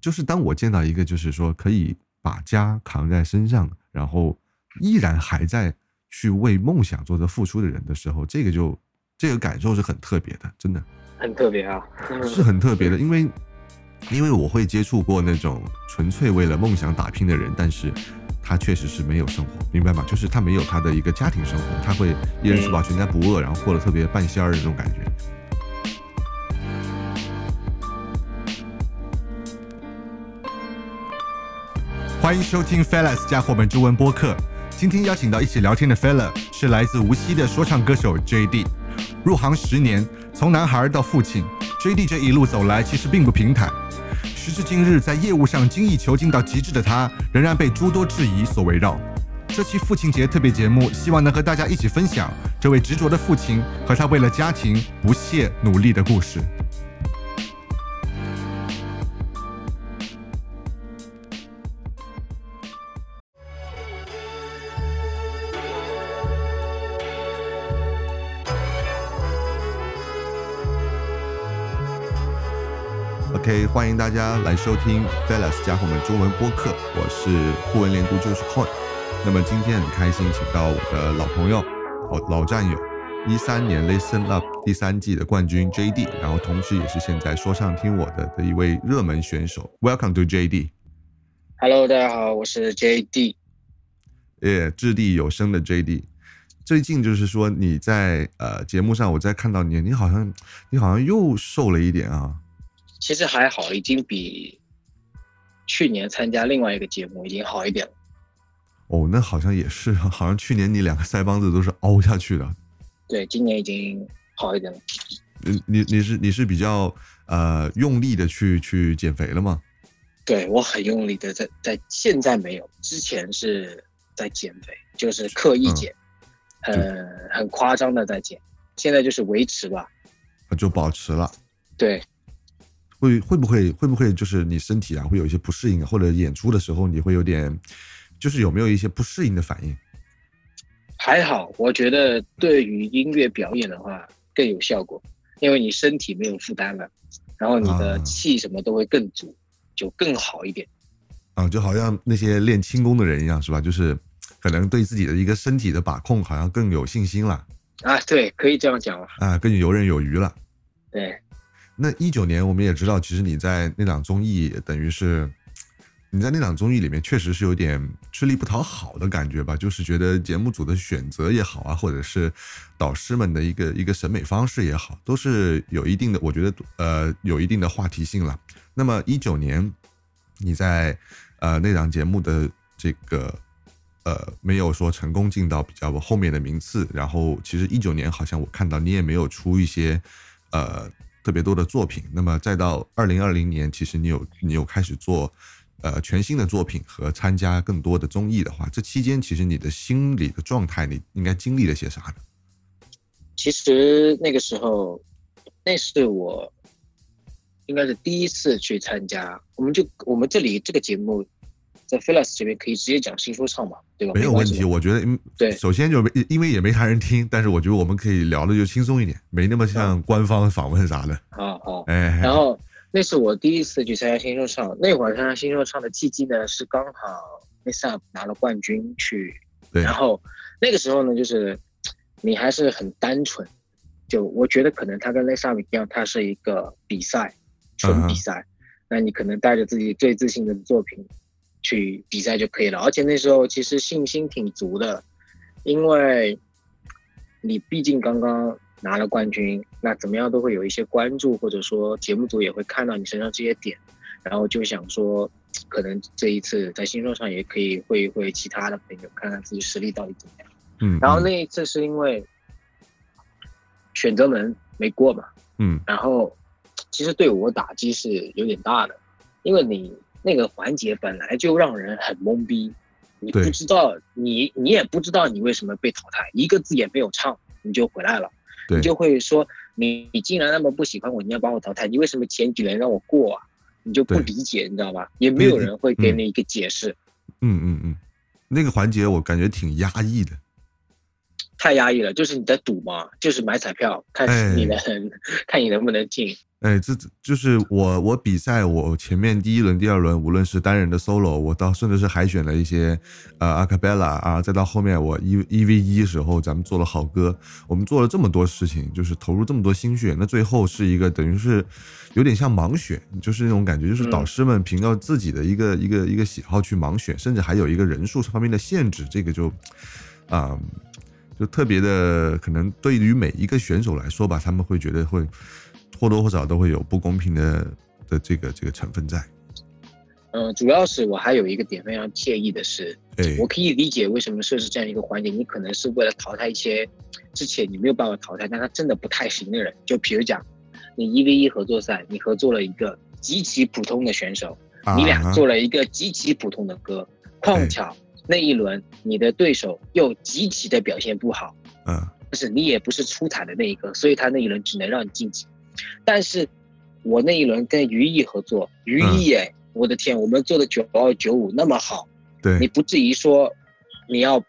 就是当我见到一个就是说可以把家扛在身上，然后依然还在去为梦想做着付出的人的时候，这个就这个感受是很特别的，真的很特别啊，是很特别的，因为因为我会接触过那种纯粹为了梦想打拼的人，但是他确实是没有生活，明白吗？就是他没有他的一个家庭生活，他会一人吃饱全家不饿，然后过得特别半仙儿的那种感觉。欢迎收听 Fellas 家伙们中文播客。今天邀请到一起聊天的 Fella 是来自无锡的说唱歌手 JD。入行十年，从男孩到父亲，JD 这一路走来其实并不平坦。时至今日，在业务上精益求精到极致的他，仍然被诸多质疑所围绕。这期父亲节特别节目，希望能和大家一起分享这位执着的父亲和他为了家庭不懈努力的故事。OK，欢迎大家来收听 Fellas 家伙们中文播客，我是互文连读就是 Coin。那么今天很开心，请到我的老朋友、老老战友，一三年 Listen Up 第三季的冠军 JD，然后同时也是现在说唱听我的的一位热门选手。Welcome to JD。Hello，大家好，我是 JD。耶，掷地有声的 JD。最近就是说你在呃节目上，我在看到你，你好像你好像又瘦了一点啊。其实还好，已经比去年参加另外一个节目已经好一点了。哦，那好像也是，好像去年你两个腮帮子都是凹下去的。对，今年已经好一点了。你你你是你是比较呃用力的去去减肥了吗？对我很用力的在在，现在没有，之前是在减肥，就是刻意减，很很夸张的在减，现在就是维持吧。就保持了。对。会会不会会不会就是你身体啊会有一些不适应，或者演出的时候你会有点，就是有没有一些不适应的反应？还好，我觉得对于音乐表演的话更有效果，因为你身体没有负担了，然后你的气什么都会更足，就更好一点。啊，就好像那些练轻功的人一样，是吧？就是可能对自己的一个身体的把控好像更有信心了。啊，对，可以这样讲了。啊，更游刃有余了。对。那一九年，我们也知道，其实你在那档综艺，等于是你在那档综艺里面，确实是有点吃力不讨好的感觉吧？就是觉得节目组的选择也好啊，或者是导师们的一个一个审美方式也好，都是有一定的，我觉得呃有一定的话题性了。那么一九年，你在呃那档节目的这个呃没有说成功进到比较后面的名次，然后其实一九年好像我看到你也没有出一些呃。特别多的作品，那么再到二零二零年，其实你有你有开始做，呃，全新的作品和参加更多的综艺的话，这期间其实你的心理的状态，你应该经历了些啥呢？其实那个时候，那是我应该是第一次去参加，我们就我们这里这个节目。在 f e l a s 这边可以直接讲新说唱嘛，对吧？没有问题，我觉得，对，首先就因为也没啥人听，但是我觉得我们可以聊的就轻松一点，没那么像官方访问啥的。好好，哎，然后那是我第一次去参加新说唱，那会儿参加新说唱的契机呢是刚好 Miss Up 拿了冠军去，对，然后那个时候呢就是你还是很单纯，就我觉得可能他跟 Miss Up 一样，他是一个比赛，纯比赛，那你可能带着自己最自信的作品。去比赛就可以了，而且那时候其实信心挺足的，因为你毕竟刚刚拿了冠军，那怎么样都会有一些关注，或者说节目组也会看到你身上这些点，然后就想说，可能这一次在新说上也可以会一会其他的朋友，看看自己实力到底怎么样。嗯，然后那一次是因为选择门没过嘛，嗯，然后其实对我打击是有点大的，因为你。那个环节本来就让人很懵逼，你不知道你你也不知道你为什么被淘汰，一个字也没有唱你就回来了，你就会说你你竟然那么不喜欢我，你要把我淘汰，你为什么前几轮让我过啊？你就不理解，你知道吧？也没有人会给你一个解释。嗯嗯嗯，那个环节我感觉挺压抑的，太压抑了。就是你在赌嘛，就是买彩票，看你能 看你能不能进。哎，这就是我我比赛，我前面第一轮、第二轮，无论是单人的 solo，我到甚至是海选了一些呃 acapella 啊，再到后面我一一 v 一时候，咱们做了好歌，我们做了这么多事情，就是投入这么多心血，那最后是一个等于是有点像盲选，就是那种感觉，就是导师们凭着自己的一个一个一个喜好去盲选，甚至还有一个人数方面的限制，这个就啊，就特别的可能对于每一个选手来说吧，他们会觉得会。或多或少都会有不公平的的这个这个成分在。嗯，主要是我还有一个点非常介意的是，我可以理解为什么设置这样一个环节，你可能是为了淘汰一些之前你没有办法淘汰，但他真的不太行的人。就比如讲，你一 v 一合作赛，你合作了一个极其普通的选手，你俩做了一个极其普通的歌，碰巧那一轮你的对手又极其的表现不好，嗯，但是你也不是出彩的那一个，所以他那一轮只能让你晋级。但是，我那一轮跟于毅合作，于毅哎，我的天，我们做的九二九五那么好，对，你不至于说你要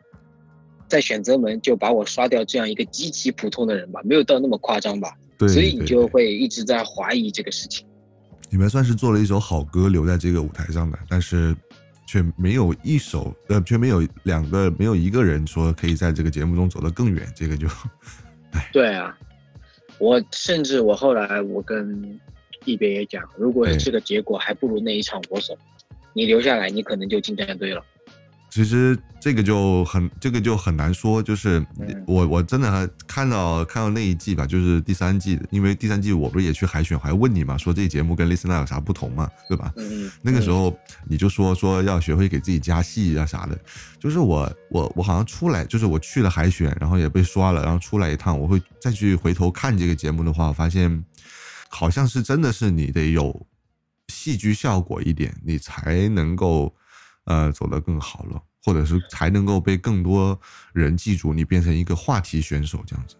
在选择门就把我刷掉这样一个极其普通的人吧？没有到那么夸张吧？对，所以你就会一直在怀疑这个事情。你们算是做了一首好歌留在这个舞台上的，但是却没有一首呃，却没有两个，没有一个人说可以在这个节目中走得更远，这个就，哎，对啊。我甚至我后来我跟一边也讲，如果是这个结果，还不如那一场我走，你留下来，你可能就进战队了。其实这个就很这个就很难说，就是我我真的看到看到那一季吧，就是第三季，因为第三季我不是也去海选，还问你嘛，说这节目跟 Listen 有啥不同嘛，对吧？嗯那个时候你就说说要学会给自己加戏啊啥的，就是我我我好像出来，就是我去了海选，然后也被刷了，然后出来一趟，我会再去回头看这个节目的话，我发现好像是真的是你得有戏剧效果一点，你才能够。呃，走得更好了，或者是才能够被更多人记住，你变成一个话题选手这样子。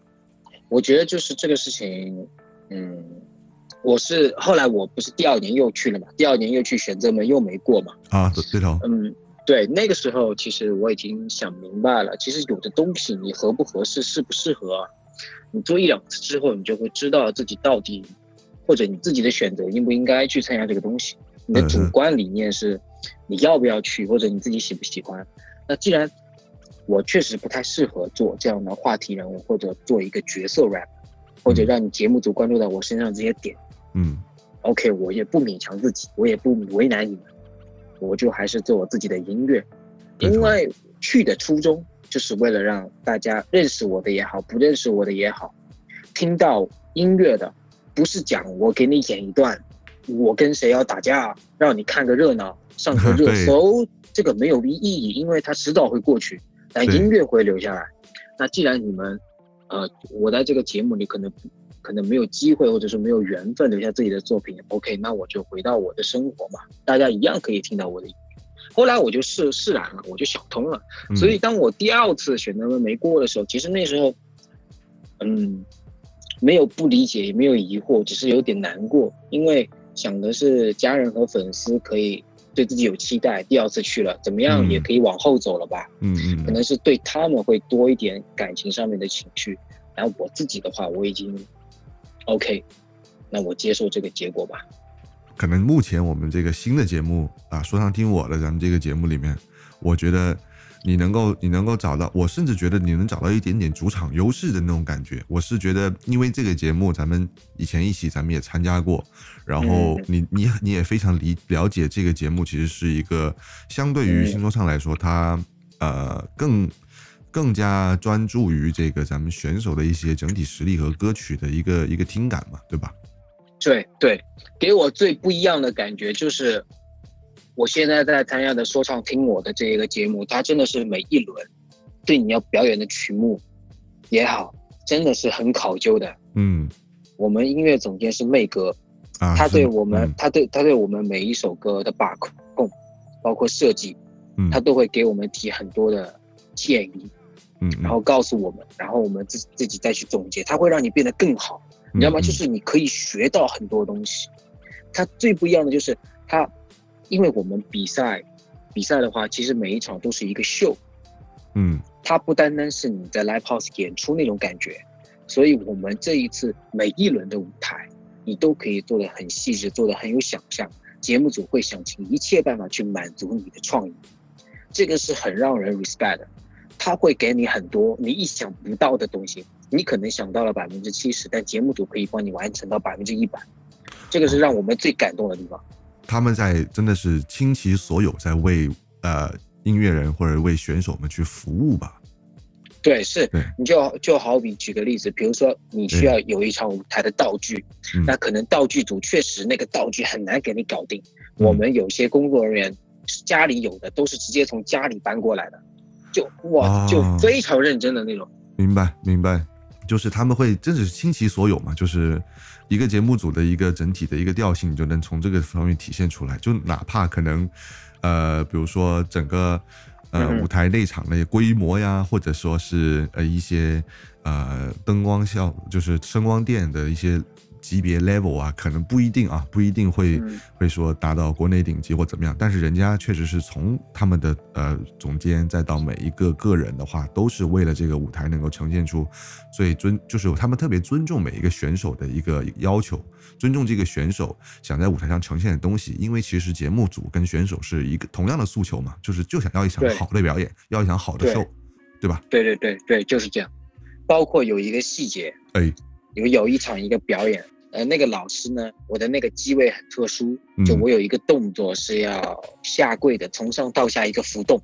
我觉得就是这个事情，嗯，我是后来我不是第二年又去了嘛，第二年又去选择门又没过嘛。啊，对头。嗯，对，那个时候其实我已经想明白了，其实有的东西你合不合适，适不适合，你做一两次之后，你就会知道自己到底，或者你自己的选择应不应该去参加这个东西。你的主观理念是，你要不要去，或者你自己喜不喜欢？那既然我确实不太适合做这样的话题人物，或者做一个角色 rap，或者让你节目组关注到我身上这些点，嗯，OK，我也不勉强自己，我也不为难你们，我就还是做我自己的音乐，因为去的初衷就是为了让大家认识我的也好，不认识我的也好，听到音乐的，不是讲我给你演一段。我跟谁要打架，让你看个热闹，上个热搜，这个没有意义，因为它迟早会过去，但音乐会留下来。那既然你们，呃，我在这个节目里可能可能没有机会，或者是没有缘分留下自己的作品，OK，那我就回到我的生活嘛，大家一样可以听到我的音乐。后来我就释释然了，我就想通了。所以当我第二次选择没过的时候，其实那时候，嗯，没有不理解，也没有疑惑，只是有点难过，因为。想的是家人和粉丝可以对自己有期待，第二次去了怎么样也可以往后走了吧？嗯嗯，可能是对他们会多一点感情上面的情绪。然后我自己的话，我已经 OK，那我接受这个结果吧。可能目前我们这个新的节目啊，说唱听我的，咱们这个节目里面，我觉得。你能够，你能够找到，我甚至觉得你能找到一点点主场优势的那种感觉。我是觉得，因为这个节目，咱们以前一起，咱们也参加过，然后你你你也非常理了解这个节目，其实是一个相对于新说唱来说，它呃更更加专注于这个咱们选手的一些整体实力和歌曲的一个一个听感嘛，对吧？对对，给我最不一样的感觉就是。我现在在参加的说唱听我的这一个节目，它真的是每一轮对你要表演的曲目也好，真的是很考究的。嗯，我们音乐总监是妹哥，他对我们，他对他对我们每一首歌的把控，包括设计，他都会给我们提很多的建议，嗯，然后告诉我们，然后我们自自己再去总结，他会让你变得更好，你知道吗？就是你可以学到很多东西。他最不一样的就是他。因为我们比赛，比赛的话，其实每一场都是一个秀，嗯，它不单单是你在 live house 演出那种感觉，所以我们这一次每一轮的舞台你都可以做的很细致，做的很有想象。节目组会想尽一切办法去满足你的创意，这个是很让人 respect 的。他会给你很多你意想不到的东西，你可能想到了百分之七十，但节目组可以帮你完成到百分之一百，这个是让我们最感动的地方。他们在真的是倾其所有，在为呃音乐人或者为选手们去服务吧。对，是，你就就好比举个例子，比如说你需要有一场舞台的道具，那可能道具组确实那个道具很难给你搞定。我们有些工作人员家里有的都是直接从家里搬过来的，就哇，就非常认真的那种。明白，明白，就是他们会真的是倾其所有嘛，就是一个节目组的一个整体的一个调性，你就能从这个方面体现出来。就哪怕可能，呃，比如说整个。呃，舞台内场的规模呀，或者说是呃一些呃灯光效，就是声光电的一些。级别 level 啊，可能不一定啊，不一定会会说达到国内顶级或怎么样，但是人家确实是从他们的呃总监再到每一个个人的话，都是为了这个舞台能够呈现出最尊，就是他们特别尊重每一个选手的一个要求，尊重这个选手想在舞台上呈现的东西，因为其实节目组跟选手是一个同样的诉求嘛，就是就想要一场好的表演，要一场好的 show，对吧？对对对对，就是这样。包括有一个细节，哎。有有一场一个表演，呃，那个老师呢，我的那个机位很特殊，就我有一个动作是要下跪的，从上到下一个浮动。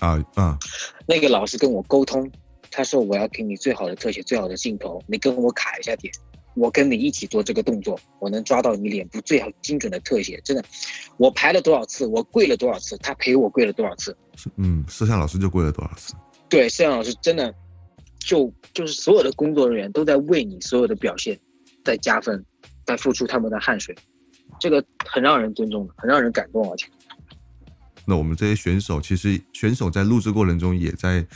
啊啊！那个老师跟我沟通，他说我要给你最好的特写，最好的镜头，你跟我卡一下点，我跟你一起做这个动作，我能抓到你脸部最好精准的特写。真的，我排了多少次，我跪了多少次，他陪我跪了多少次。嗯，摄像老师就跪了多少次？对，摄像老师真的。就就是所有的工作人员都在为你所有的表现在加分，在付出他们的汗水，这个很让人尊重的，很让人感动而且。那我们这些选手，其实选手在录制过程中也在，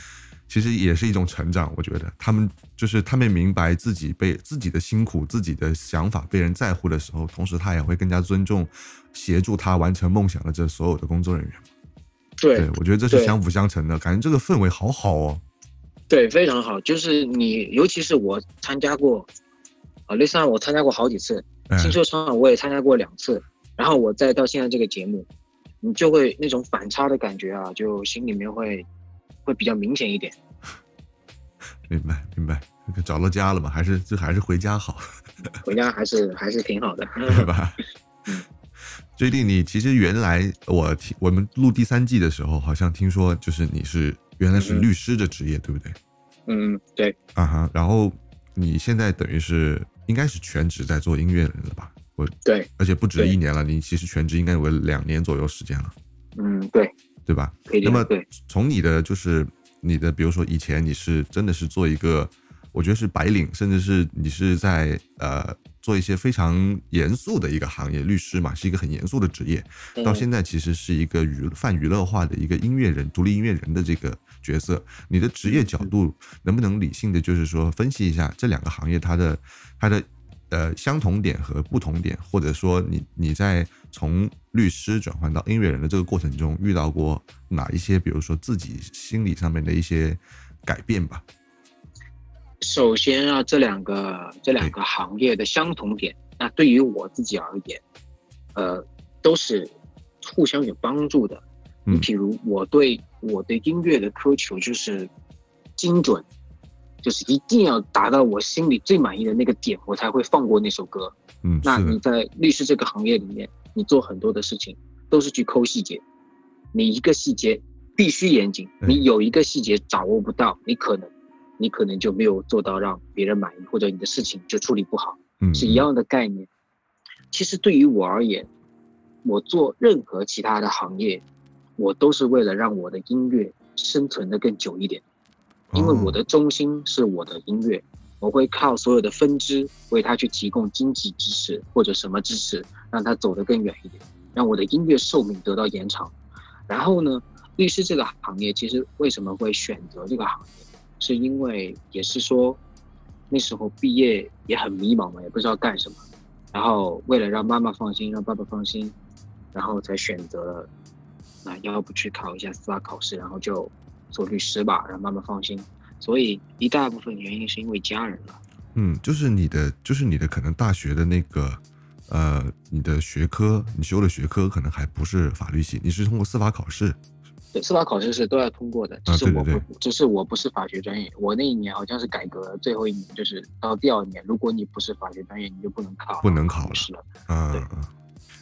其实也是一种成长。我觉得他们就是他们明白自己被自己的辛苦、自己的想法被人在乎的时候，同时他也会更加尊重协助他完成梦想的这所有的工作人员。对，我觉得这是相辅相成的，感觉这个氛围好好哦。对，非常好。就是你，尤其是我参加过，啊，类似我参加过好几次，新说唱我也参加过两次，然后我再到现在这个节目，你就会那种反差的感觉啊，就心里面会会比较明显一点。明白，明白。找到家了嘛？还是就还是回家好？回家还是还是挺好的，对吧？最近你其实原来我听我们录第三季的时候，好像听说就是你是。原来是律师的职业，对不对？嗯，对。啊哈，然后你现在等于是应该是全职在做音乐人了吧？我对，而且不止一年了，你其实全职应该有两年左右时间了。嗯，对，对吧？那么从你的就是你的，比如说以前你是真的是做一个，我觉得是白领，甚至是你是在呃。做一些非常严肃的一个行业，律师嘛，是一个很严肃的职业。到现在其实是一个娱泛娱乐化的一个音乐人、独立音乐人的这个角色。你的职业角度能不能理性的，就是说分析一下这两个行业它的它的呃相同点和不同点，或者说你你在从律师转换到音乐人的这个过程中遇到过哪一些，比如说自己心理上面的一些改变吧？首先啊，这两个这两个行业的相同点，那对于我自己而言，呃，都是互相有帮助的。你比如我对我对音乐的苛求就是精准，就是一定要达到我心里最满意的那个点，我才会放过那首歌。嗯，那你在律师这个行业里面，你做很多的事情都是去抠细节，你一个细节必须严谨，你有一个细节掌握不到，你可能。你可能就没有做到让别人满意，或者你的事情就处理不好，是一样的概念。其实对于我而言，我做任何其他的行业，我都是为了让我的音乐生存的更久一点，因为我的中心是我的音乐，我会靠所有的分支为他去提供经济支持或者什么支持，让他走得更远一点，让我的音乐寿命得到延长。然后呢，律师这个行业其实为什么会选择这个行业？是因为也是说，那时候毕业也很迷茫嘛，也不知道干什么，然后为了让妈妈放心，让爸爸放心，然后才选择了，那要不去考一下司法考试，然后就做律师吧，让妈妈放心。所以一大部分原因是因为家人了。嗯，就是你的，就是你的可能大学的那个，呃，你的学科，你修的学科可能还不是法律系，你是通过司法考试。对，司法考试是都要通过的，只是我不，只是我不是法学专业。我那一年好像是改革最后一年，就是到第二年，如果你不是法学专业，你就不能考，不能考试了。嗯嗯。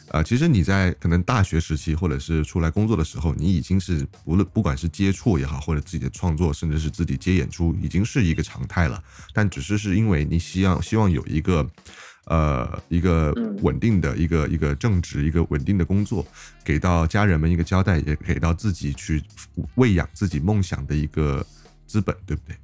啊，其实你在可能大学时期，或者是出来工作的时候，你已经是无论不管是接触也好，或者自己的创作，甚至是自己接演出，已经是一个常态了。但只是是因为你希望希望有一个，呃，一个稳定的一个一个正职，一个稳定的工作，给到家人们一个交代，也给到自己去喂养自己梦想的一个资本，对不对？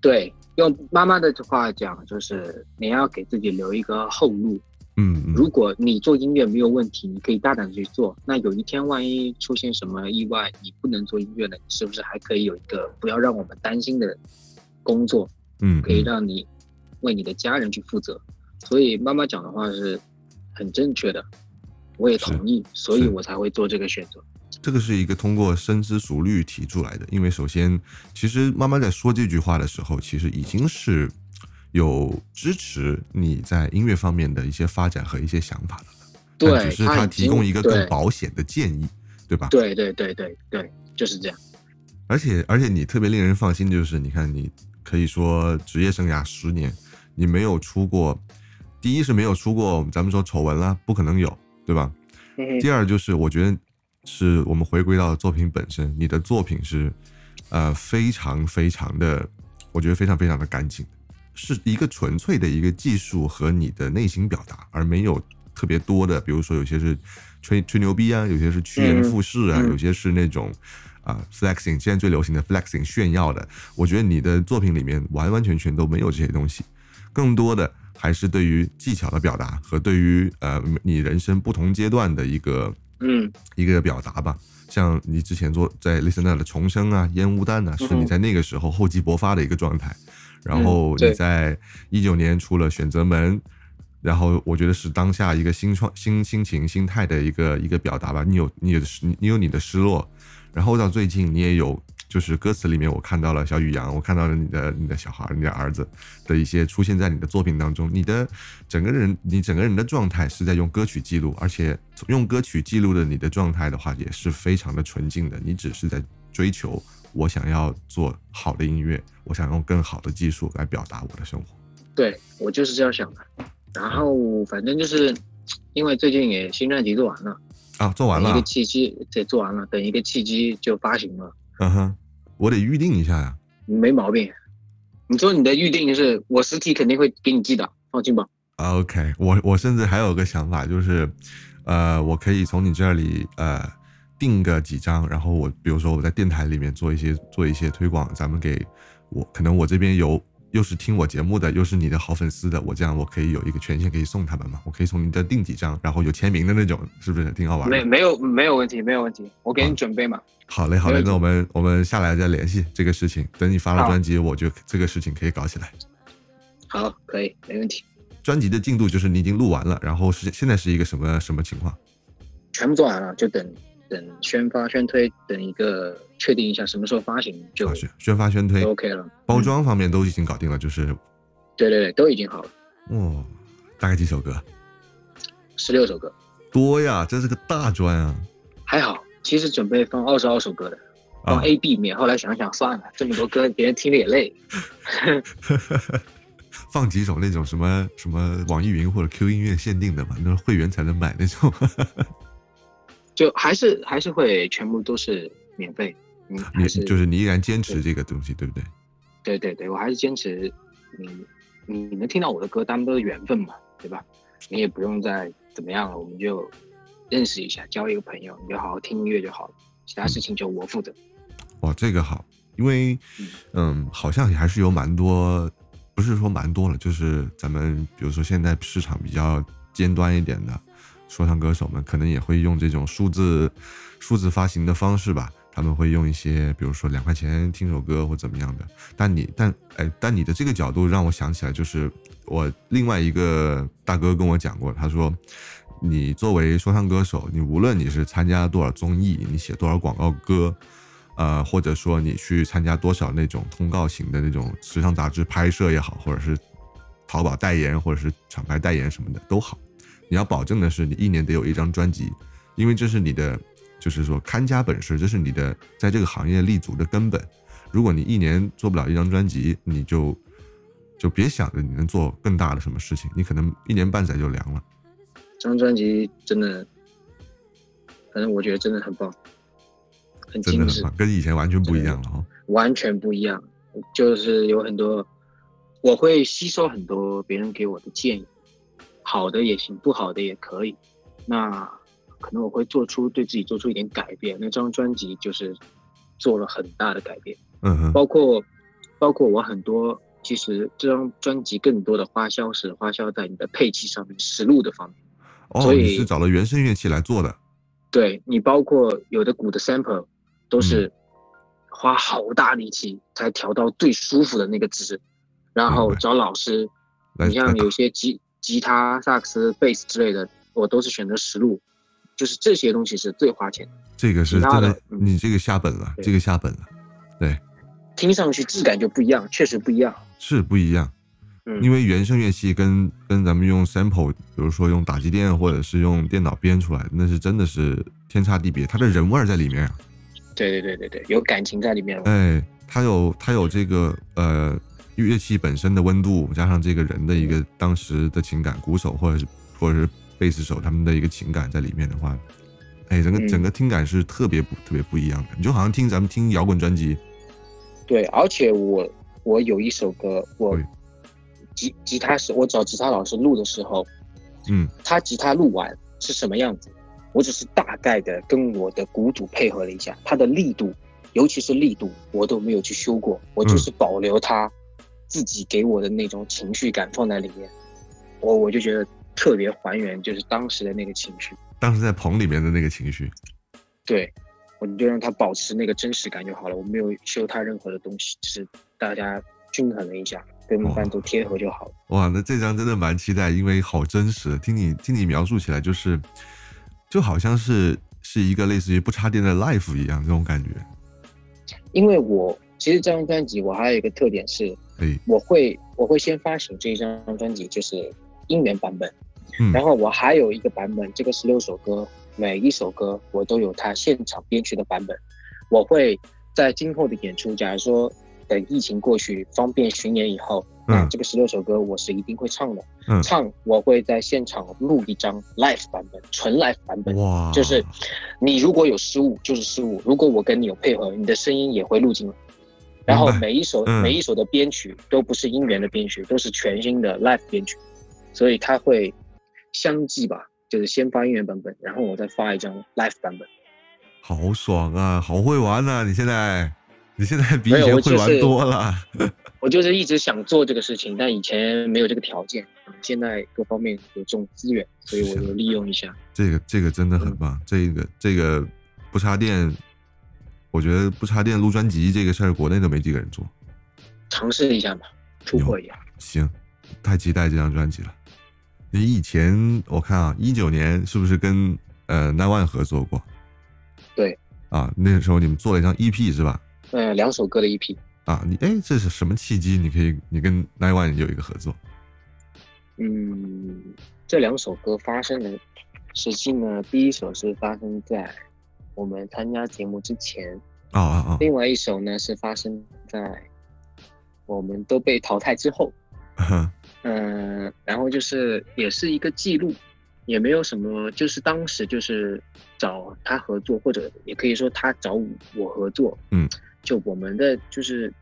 对，用妈妈的话讲，就是你要给自己留一个后路。嗯，如果你做音乐没有问题，你可以大胆去做。那有一天万一出现什么意外，你不能做音乐了，你是不是还可以有一个不要让我们担心的工作？嗯，可以让你为你的家人去负责。所以妈妈讲的话是很正确的，我也同意，所以我才会做这个选择。这个是一个通过深思熟虑提出来的，因为首先，其实妈妈在说这句话的时候，其实已经是。有支持你在音乐方面的一些发展和一些想法的了，对，只是他提供一个更保险的建议，对吧？对对对对对，就是这样。而且而且你特别令人放心，就是你看，你可以说职业生涯十年，你没有出过，第一是没有出过，咱们说丑闻了，不可能有，对吧？第二就是我觉得是我们回归到作品本身，你的作品是呃非常非常的，我觉得非常非常的干净。是一个纯粹的一个技术和你的内心表达，而没有特别多的，比如说有些是吹吹牛逼啊，有些是趋炎附势啊，有些是那种啊 flexing，现在最流行的 flexing 炫耀的。我觉得你的作品里面完完全全都没有这些东西，更多的还是对于技巧的表达和对于呃你人生不同阶段的一个嗯一个表达吧。像你之前做在 Listener 的重生啊、烟雾弹啊，是你在那个时候厚积薄发的一个状态。然后你在一九年出了选择门，然后我觉得是当下一个新创新心情心态的一个一个表达吧。你有你的你有你的失落，然后到最近你也有，就是歌词里面我看到了小宇阳，我看到了你的你的小孩，你的儿子的一些出现在你的作品当中。你的整个人你整个人的状态是在用歌曲记录，而且用歌曲记录的你的状态的话也是非常的纯净的。你只是在追求。我想要做好的音乐，我想用更好的技术来表达我的生活。对我就是这样想的。然后反正就是因为最近也新专辑做完了啊，做完了一个契机，对，做完了，等一个契机就发行了。嗯哼，我得预定一下呀。没毛病。你说你的预定是我实体肯定会给你寄的，放心吧。OK，我我甚至还有个想法，就是呃，我可以从你这里呃。订个几张，然后我比如说我在电台里面做一些做一些推广，咱们给我可能我这边有又是听我节目的，又是你的好粉丝的，我这样我可以有一个权限可以送他们嘛？我可以从你这订几张，然后有签名的那种，是不是挺好玩？没没有没有问题没有问题，我给你准备嘛。好嘞好嘞，那我们我们下来再联系这个事情。等你发了专辑，我就这个事情可以搞起来。好，可以没问题。专辑的进度就是你已经录完了，然后是现在是一个什么什么情况？全部做完了，就等。等宣发宣推，等一个确定一下什么时候发行就宣发宣推 OK 了。包装方面都已经搞定了，就是对对对，都已经好了。哦，大概几首歌？十六首歌，多呀，这是个大专啊。还好，其实准备放二十二首歌的，放 A B 面。后来想想算了，这么多歌别人听着也累。放几首那种什么什么网易云或者 Q 音乐限定的吧，那会员才能买那种。就还是还是会全部都是免费，嗯，你就是你依然坚持这个东西，对不对？对对对，我还是坚持，你你能听到我的歌，他们都是缘分嘛，对吧？你也不用再怎么样了，我们就认识一下，交一个朋友，你就好好听音乐就好了，其他事情就我负责。哇，这个好，因为嗯，好像还是有蛮多，不是说蛮多了，就是咱们比如说现在市场比较尖端一点的。说唱歌手们可能也会用这种数字数字发行的方式吧，他们会用一些，比如说两块钱听首歌或怎么样的。但你但哎，但你的这个角度让我想起来，就是我另外一个大哥跟我讲过，他说，你作为说唱歌手，你无论你是参加多少综艺，你写多少广告歌，呃，或者说你去参加多少那种通告型的那种时尚杂志拍摄也好，或者是淘宝代言或者是厂牌代言什么的都好，你要保证的是你一年得有一张专辑，因为这是你的，就是说看家本事，这是你的在这个行业立足的根本。如果你一年做不了一张专辑，你就就别想着你能做更大的什么事情，你可能一年半载就凉了。这张专辑真的，反正我觉得真的很棒，很精致，跟以前完全不一样了哈，完全不一样，就是有很多，我会吸收很多别人给我的建议，好的也行，不好的也可以，那可能我会做出对自己做出一点改变。那张专辑就是做了很大的改变，嗯哼，包括包括我很多，其实这张专辑更多的花销是花销在你的配器上面，实录的方面。哦，所你是找了原声乐器来做的？对你，包括有的鼓的 sample 都是花好大力气才调到最舒服的那个值，然后找老师。你像有些吉吉他、萨克斯、贝斯之类的，我都是选择实录，就是这些东西是最花钱的。这个是真的，你这个下本了，这个下本了。对，听上去质感就不一样，确实不一样，是不一样。因为原声乐器跟跟咱们用 sample，比如说用打击垫或者是用电脑编出来的，那是真的是天差地别，它的人味儿在里面啊。对对对对对，有感情在里面。哎，它有它有这个呃乐器本身的温度，加上这个人的一个当时的情感，鼓手或者是或者是贝斯手他们的一个情感在里面的话，哎，整个整个听感是特别不特别不一样的，你就好像听咱们听摇滚专辑。对，而且我我有一首歌我。吉吉他是我找吉他老师录的时候，嗯，他吉他录完是什么样子，我只是大概的跟我的鼓组配合了一下，他的力度，尤其是力度，我都没有去修过，我就是保留他自己给我的那种情绪感放在里面，我我就觉得特别还原，就是当时的那个情绪，当时在棚里面的那个情绪，对，我就让他保持那个真实感就好了，我没有修他任何的东西，只是大家均衡了一下。跟伴奏贴合就好了。哇，那这张真的蛮期待，因为好真实。听你听你描述起来，就是就好像是是一个类似于不插电的 life 一样这种感觉。因为我其实这张专辑我还有一个特点是，我会我会先发行这一张专辑就是音源版本，然后我还有一个版本，这个十六首歌，每一首歌我都有它现场编曲的版本。我会在今后的演出，假如说。等疫情过去，方便巡演以后，嗯，这个十六首歌我是一定会唱的。嗯，唱我会在现场录一张 live 版本，纯 live 版本。哇，就是你如果有失误就是失误，如果我跟你有配合，你的声音也会录进来。然后每一首每一首的编曲都不是音源的编曲，都是全新的 live 编曲，所以它会相继吧，就是先发音源版本，然后我再发一张 live 版本。好爽啊，好会玩啊！你现在。你现在比以前会玩多了。我就是一直想做这个事情，但以前没有这个条件。现在各方面有这种资源，所以我就利用一下。这个这个真的很棒。这个这个不插电，我觉得不插电录专辑这个事儿，国内都没几个人做。尝试一下吧，突破一下。行，太期待这张专辑了。你以前我看啊，一九年是不是跟呃 Nine One 合作过？对。啊，那时候你们做了一张 EP 是吧？呃，两首歌的 EP 啊，你哎，这是什么契机？你可以，你跟 Nine One 有一个合作。嗯，这两首歌发生的时期呢，第一首是发生在我们参加节目之前，啊啊啊！另外一首呢是发生在我们都被淘汰之后。嗯，然后就是也是一个记录，也没有什么，就是当时就是找他合作，或者也可以说他找我合作。嗯。就我们的就是，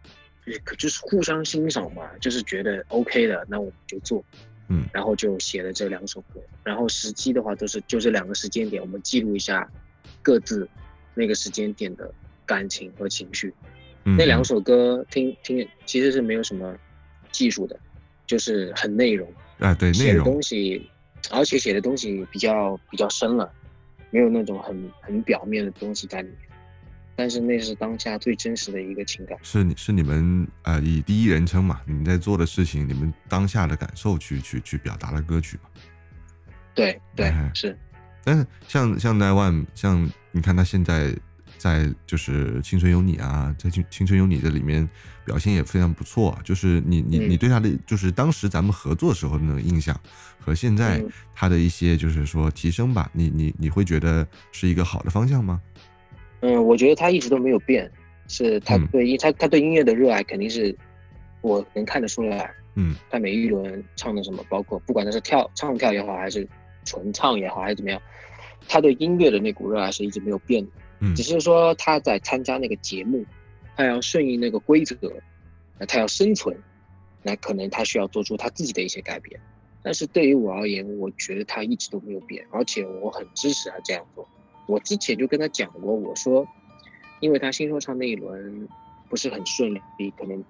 可就是互相欣赏嘛，就是觉得 OK 的，那我们就做，嗯，然后就写了这两首歌，然后时机的话都是就这两个时间点，我们记录一下各自那个时间点的感情和情绪。那两首歌听听其实是没有什么技术的，就是很内容啊，对，内容东西，而且写的东西比较比较深了，没有那种很很表面的东西在里面。但是那是当下最真实的一个情感，是你是你们呃以第一人称嘛，你们在做的事情，你们当下的感受去去去表达的歌曲嘛？对对是。但是像像 Nine One，像你看他现在在就是《青春有你》啊，在《青青春有你》这里面表现也非常不错。就是你你你对他的就是当时咱们合作时候的那种印象，和现在他的一些就是说提升吧，你你你会觉得是一个好的方向吗？嗯，我觉得他一直都没有变，是他对音他他对音乐的热爱肯定是我能看得出来。嗯，他每一轮唱的什么，包括不管他是跳唱跳也好，还是纯唱也好，还是怎么样。他对音乐的那股热爱是一直没有变的，嗯，只是说他在参加那个节目，他要顺应那个规则，那他要生存，那可能他需要做出他自己的一些改变。但是对于我而言，我觉得他一直都没有变，而且我很支持他这样做。我之前就跟他讲过，我说，因为他新说唱那一轮不是很顺利，可能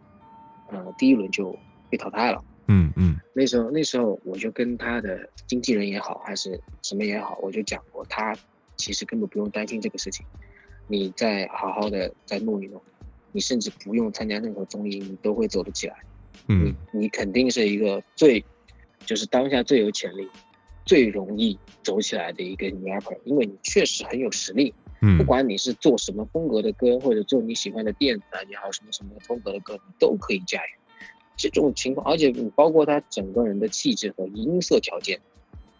呃第一轮就被淘汰了。嗯嗯，那时候那时候我就跟他的经纪人也好，还是什么也好，我就讲过，他其实根本不用担心这个事情，你再好好的再弄一弄，你甚至不用参加任何综艺，你都会走得起来。嗯，你你肯定是一个最，就是当下最有潜力、最容易走起来的一个 rapper，因为你确实很有实力。嗯，不管你是做什么风格的歌，或者做你喜欢的电子啊也好，什么什么风格的歌，你都可以驾驭。这种情况，而且你包括他整个人的气质和音色条件，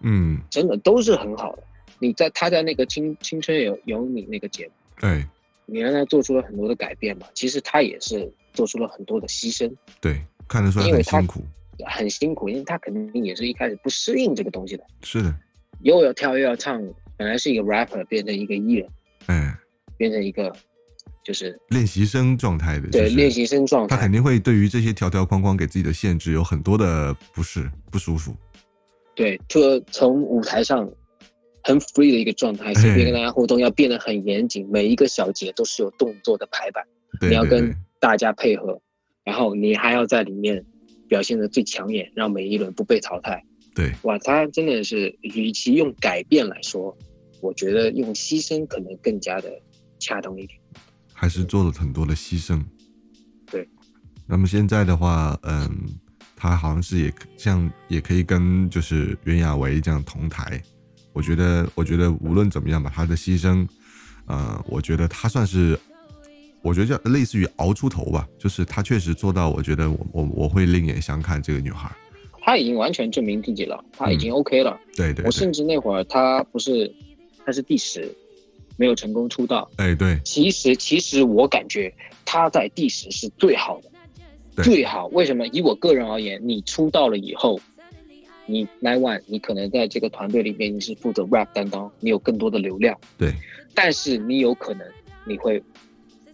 嗯，真的都是很好的。你在他在那个青青春有有你那个节目，对，你让他做出了很多的改变嘛。其实他也是做出了很多的牺牲，对，看得出来很辛苦，很辛苦，因为他肯定也是一开始不适应这个东西的。是的，又要跳又要唱，本来是一个 rapper 变成一个艺人，哎，变成一个。就是练习生状态的，对练习生状态，他肯定会对于这些条条框框给自己的限制有很多的不适、不舒服。对，就从舞台上很 free 的一个状态，随便跟大家互动，要变得很严谨，每一个小节都是有动作的排版，你要跟大家配合，然后你还要在里面表现的最抢眼，让每一轮不被淘汰。对，哇，他真的是，与其用改变来说，我觉得用牺牲可能更加的恰当一点。还是做了很多的牺牲，对。那么现在的话，嗯，他好像是也像也可以跟就是袁娅维这样同台。我觉得，我觉得无论怎么样吧，他的牺牲，呃，我觉得他算是，我觉得叫类似于熬出头吧。就是他确实做到，我觉得我我我会另眼相看这个女孩。她已经完全证明自己了，她已经 OK 了。对对。我甚至那会儿她不是，她是第十。没有成功出道，哎，对，其实其实我感觉他在第十是最好的，最好。为什么？以我个人而言，你出道了以后，你 Nine One，你可能在这个团队里面你是负责 rap 担当，你有更多的流量，对。但是你有可能你会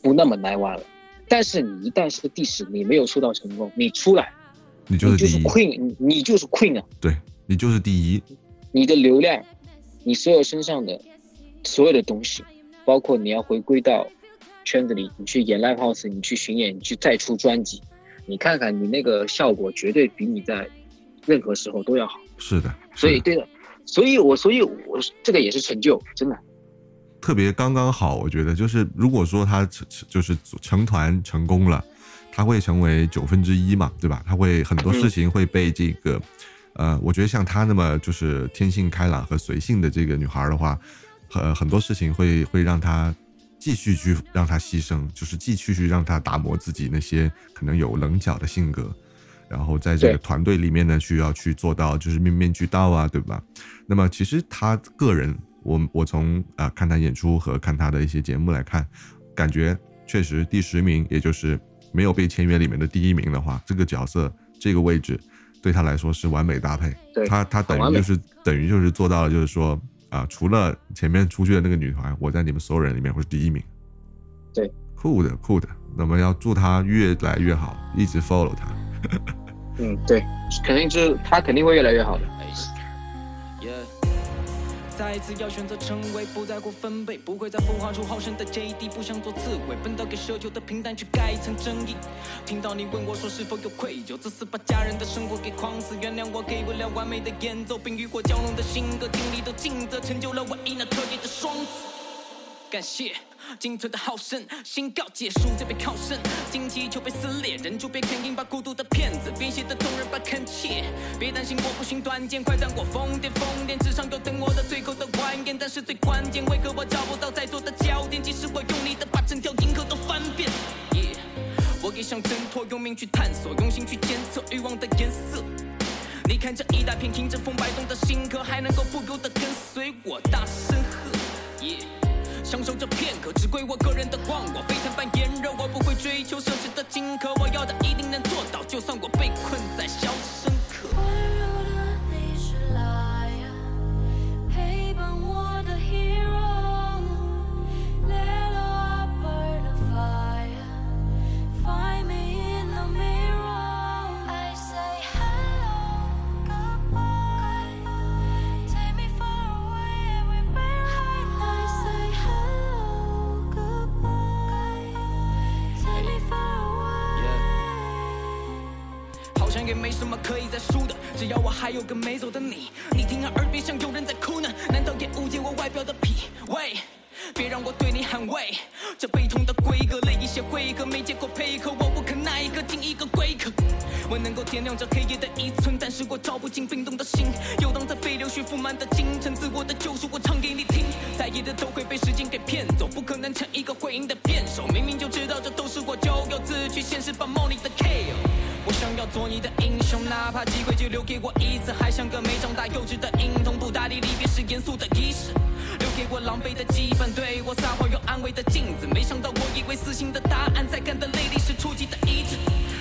不那么 Nine One 了。但是你一旦是第十，你没有出道成功，你出来，你就是第一，Queen，你就是 Queen 啊，对你就是第一，你的流量，你所有身上的。所有的东西，包括你要回归到圈子里，你去演 live house，你去巡演，你去再出专辑，你看看你那个效果，绝对比你在任何时候都要好。是的，所以对的，所以我所以我这个也是成就，真的特别刚刚好。我觉得就是如果说他成就是成团成功了，他会成为九分之一嘛，对吧？他会很多事情会被这个呃，我觉得像他那么就是天性开朗和随性的这个女孩的话。很很多事情会会让他继续去让他牺牲，就是继续去让他打磨自己那些可能有棱角的性格，然后在这个团队里面呢，需要去做到就是面面俱到啊，对吧？那么其实他个人，我我从啊看他演出和看他的一些节目来看，感觉确实第十名，也就是没有被签约里面的第一名的话，这个角色这个位置对他来说是完美搭配。他他等于就是等于就是做到了，就是说。啊，除了前面出去的那个女团，我在你们所有人里面会是第一名。对，酷的酷的。那么要祝她越来越好，一直 follow 她。嗯，对，肯定是她肯定会越来越好的。再一次要选择成为，不再过分贝，不会再孵化出好胜的 JD，不想做刺猬，奔到给奢求的平淡去盖一层争议。听到你问我说是否有愧疚，自私把家人的生活给框死，原谅我给不了完美的演奏，并与火交融的性格，经历都尽责，成就了唯一那特别的双子。感谢。仅存的好胜，宣告结束就被靠胜，心气就被撕裂，忍住别看硬，把孤独的骗子，编写的动人把恳切，别担心我不寻短见，快让我疯癫疯癫，至少有等我的最后的晚宴，但是最关键，为何我找不到在座的焦点？即使我用力的把整条银河都翻遍。我也想挣脱，用命去探索，用心去监测欲望的颜色。你看这一大片迎着风摆动的星河，还能够不由得跟随我大声喝。Yeah. 享受这片刻，只归我个人的光我。沸腾般炎热，我不会追求奢侈的金壳，我要的一定能做到，就算我被困在萧瑟个没走的你。你听啊，耳边像有人在哭呢，难道也误解我外表的品味，别让我对你喊喂这悲痛的规格，累一些回合没结果配合，我不肯那一个进一个归壳。我能够点亮这黑夜的一寸，但是我照不进冰冻的心，游荡在被流血覆满的京城，自我的救赎我唱给你听。在意的都会被时间给骗走，不可能成一个会赢的辩手。明明就知道这都是我咎由自取，现实把梦里的 kill。想要做你的英雄，哪怕机会就留给我一次，还像个没长大幼稚的婴童，不搭理离别是严肃的仪式，留给我狼狈的羁绊，对我撒谎又安慰的镜子。没想到我以为死心的答案，在干的泪里是初级的意志。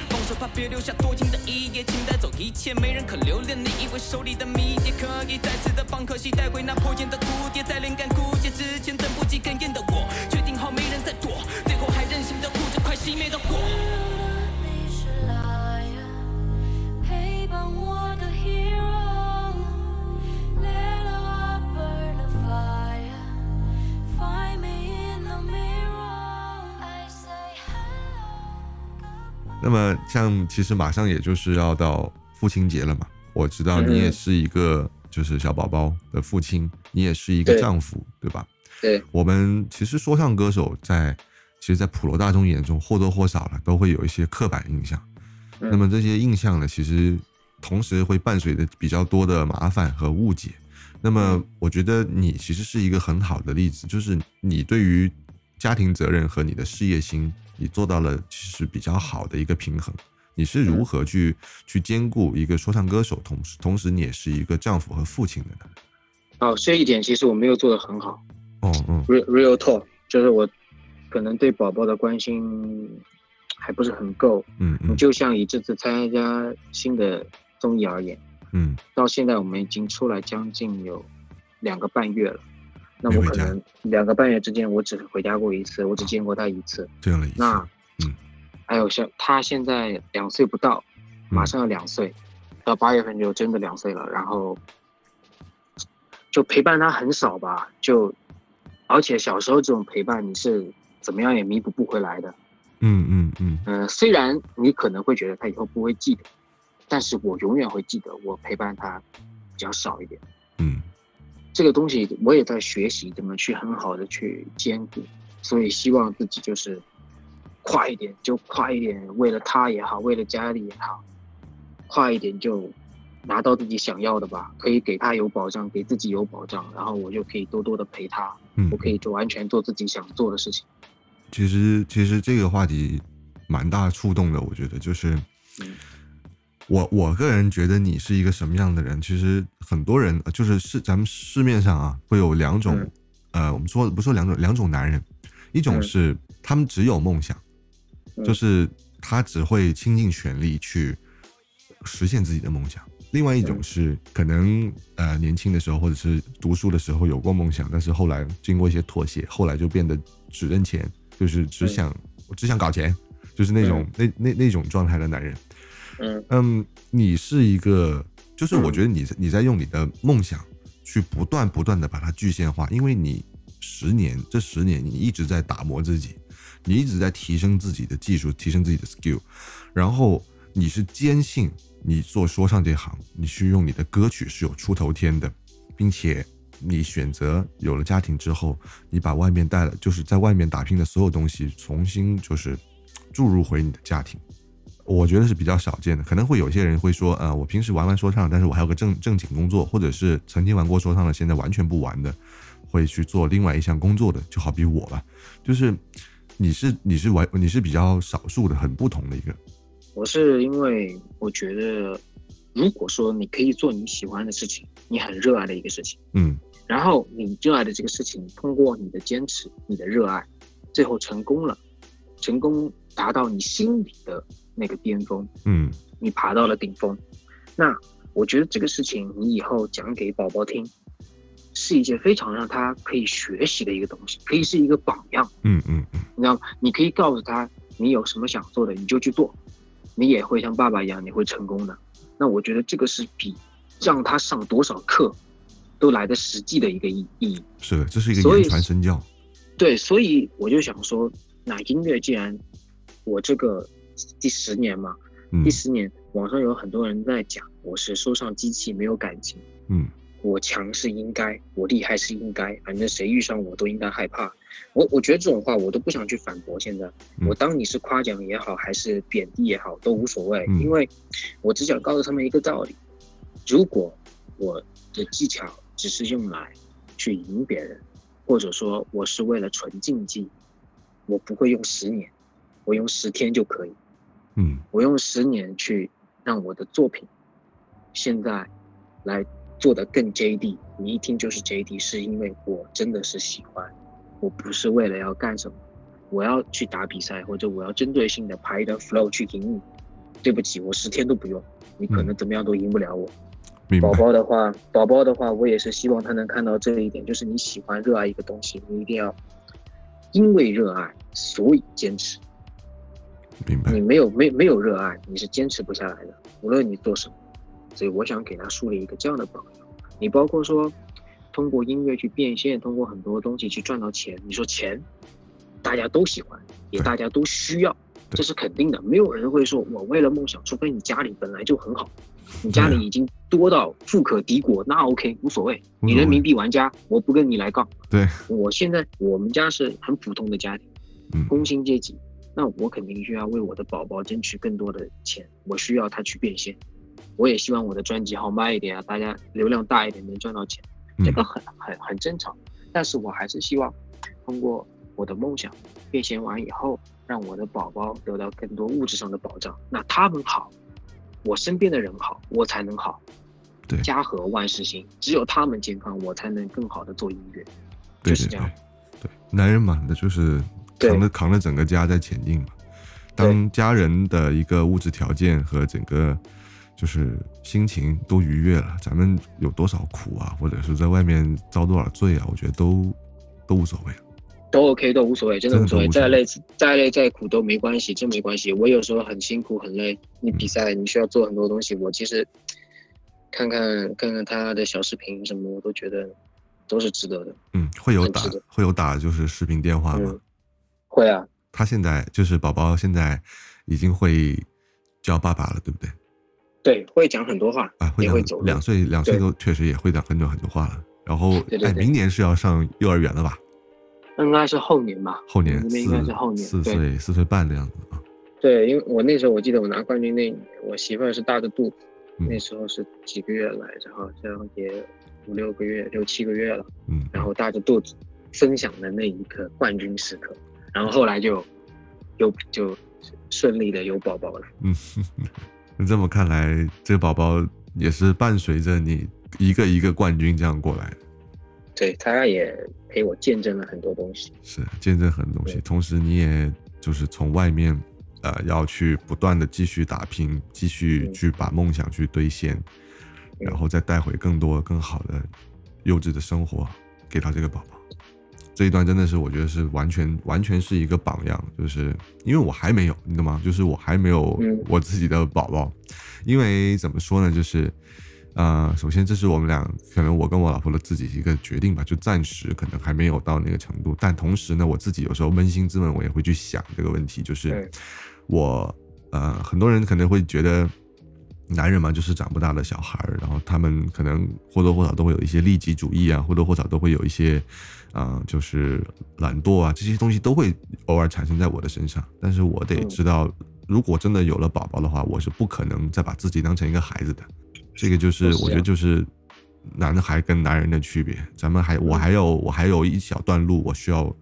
放手吧，别留下多情的一页，请带走一切，没人可留恋。你以为手里的迷迭可以再次的放，可惜带回那破茧的蝴蝶，在灵感枯竭之前，等不及哽咽的我，那么像其实马上也就是要到父亲节了嘛，我知道你也是一个就是小宝宝的父亲，你也是一个丈夫，对吧？对，我们其实说唱歌手在其实，在普罗大众眼中或多或少了都会有一些刻板印象。嗯那么这些印象呢，其实同时会伴随着比较多的麻烦和误解。那么我觉得你其实是一个很好的例子，就是你对于家庭责任和你的事业心，你做到了其实比较好的一个平衡。你是如何去去兼顾一个说唱歌手，同时同时你也是一个丈夫和父亲的呢？哦，这一点其实我没有做得很好。哦，嗯 real real talk，就是我可能对宝宝的关心还不是很够。嗯嗯就像以这次参加新的综艺而言，嗯到现在我们已经出来将近有两个半月了。那我可能两个半月之间，我只回家过一次，我只见过他一次。这样的一次，那，嗯，还有像他现在两岁不到，马上要两岁，到八月份就真的两岁了。然后就陪伴他很少吧，就而且小时候这种陪伴你是怎么样也弥补不回来的。嗯嗯嗯嗯、虽然你可能会觉得他以后不会记得，但是我永远会记得我陪伴他比较少一点。嗯这个东西我也在学习怎么去很好的去兼顾，所以希望自己就是快一点就快一点，为了他也好，为了家里也好，快一点就拿到自己想要的吧，可以给他有保障，给自己有保障，然后我就可以多多的陪他，嗯，我可以做完全做自己想做的事情。其实其实这个话题蛮大触动的，我觉得就是嗯我我个人觉得你是一个什么样的人？其实很多人呃就是是咱们市面上啊会有两种，嗯呃，我们说不说两种两种男人，一种嗯是他们只有梦想，嗯就是他只会倾尽全力去实现自己的梦想。另外一种嗯是可能呃年轻的时候或者是读书的时候有过梦想，但是后来经过一些妥协，后来就变得只认钱，就是只嗯想、我只想搞钱，就是那种、那那那种状态的男人。嗯嗯，你是一个，就是我嗯觉得你你在用你的梦想去不断不断的把它具现化，因为你十年这十年你一直在打磨自己，你一直在提升自己的技术，提升自己的 skill，然后你是坚信你做说唱这行，你去用你的歌曲是有出头天的，并且你选择有了家庭之后，你把外面带了，就是在外面打拼的所有东西重新就是注入回你的家庭。我觉得是比较少见的，可能会有些人会说，呃，我平时玩玩说唱，但是我还有个正正经工作，或者是曾经玩过说唱的，现在完全不玩的，会去做另外一项工作的，就好比我吧，就是你是你是玩你是比较少数的，很不同的一个。我是因为我觉得，如果说你可以做你喜欢的事情，你很热爱的一个事情，嗯。然后你热爱的这个事情，通过你的坚持、你的热爱，最后成功了，成功达到你心里的那个巅峰，嗯你爬到了顶峰。那我觉得这个事情，你以后讲给宝宝听，是一件非常让他可以学习的一个东西，可以是一个榜样。嗯嗯嗯你知道吗？你可以告诉他，你有什么想做的，你就去做，你也会像爸爸一样，你会成功的。那我觉得这个是比让他上多少课都来的实际的一个意意义。是的，这是一个言传身教。对，所以我就想说，那音乐既然我这个第十年嘛，嗯第十年网上有很多人在讲我是说唱机器，没有感情，嗯我强是应该，我厉害是应该，反正谁遇上我都应该害怕。我我觉得这种话我都不想去反驳。现在嗯我当你是夸奖也好，还是贬低也好，都无所谓，嗯因为我只想告诉他们一个道理：如果我的技巧只是用来去赢别人，或者说我是为了纯竞技，我不会用十年，我用十天就可以。嗯我用十年去让我的作品现在来做的更 JD，你一听就是 JD，是因为我真的是喜欢，我不是为了要干什么，我要去打比赛或者我要针对性的排一段 flow 去赢你。对不起，我十天都不用，你可能怎么样都赢不了我。宝。宝的话，宝宝的话，我也是希望他能看到这一点，就是你喜欢、热爱一个东西，你一定要因为热爱，所以坚持。明白你。没有没没有热爱，你是坚持不下来的，无论你做什么。所以我想给他树立一个这样的榜样。你包括说，通过音乐去变现，通过很多东西去赚到钱。你说钱，大家都喜欢，也大家都需要，这是肯定的。没有人会说我为了梦想，除非你家里本来就很好，你家里已经多到富可敌国，那 OK 无所谓。你人民币玩家，我不跟你来杠。对，我现在我们家是很普通的家庭。嗯工薪阶级，那我肯定需要为我的宝宝争取更多的钱，我需要他去变现，我也希望我的专辑好卖一点啊，大家流量大一点，能赚到钱，嗯这个很很很正常。但是我还是希望通过我的梦想变现完以后，让我的宝宝得到更多物质上的保障，那他们好，我身边的人好，我才能好。对家和万事兴，只有他们健康，我才能更好的做音乐。就是这样对，男人嘛，那就是对扛着扛着整个家在前进嘛。当家人的一个物质条件和整个就是心情都愉悦了，咱们有多少苦啊，或者是在外面遭多少罪啊，我觉得都都无所谓了。都 OK，都无所谓，真的无所谓，再累再累再苦都没关系，真没关系。我有时候很辛苦很累，你比赛你需要做很多东西，我其实看看看看他的小视频什么，我都觉得都是值得的。嗯，会有打会有打就是视频电话吗？嗯，会啊，他现在就是宝宝现在已经会叫爸爸了，对不对？对，会讲很多话，啊，会讲也会走两岁两岁对都确实也会讲很多很多话了。然后哎，对对对明年是要上幼儿园了吧？应该是后年吧，后年应该是后年四岁四岁半的样子啊。对，因为我那时候我记得我拿冠军那一年，我媳妇儿是大着肚子，嗯那时候是几个月来着，好像也五六个月、六七个月了。嗯，然后大着肚子分享的那一刻冠军时刻，然后后来就又就顺利的有宝宝了。嗯，那这么看来，这个宝宝也是伴随着你一个一个冠军这样过来的，对，他也陪我见证了很多东西。是见证很多东西。同时，你也就是从外面，呃，要去不断的继续打拼，继续嗯去把梦想去兑现，然嗯后再带回更多更好的优质的生活给到这个宝宝。这一段真的是我觉得是完全完全是一个榜样，就是因为我还没有，你懂吗？就是我还没有嗯我自己的宝宝，因为怎么说呢，就是呃，首先这是我们俩可能我跟我老婆的自己一个决定吧，就暂时可能还没有到那个程度，但同时呢，我自己有时候扪心自问，我也会去想这个问题，就是嗯我呃，很多人可能会觉得。男人嘛，就是长不大的小孩儿，然后他们可能或多或少都会有一些利己主义啊，或多或少都会有一些，啊、就是懒惰啊，这些东西都会偶尔产生在我的身上。但是我得嗯知道，如果真的有了宝宝的话，我是不可能再把自己当成一个孩子的。这个就是我觉得就是男孩跟男人的区别。咱们还我还有我还有一小段路，我需要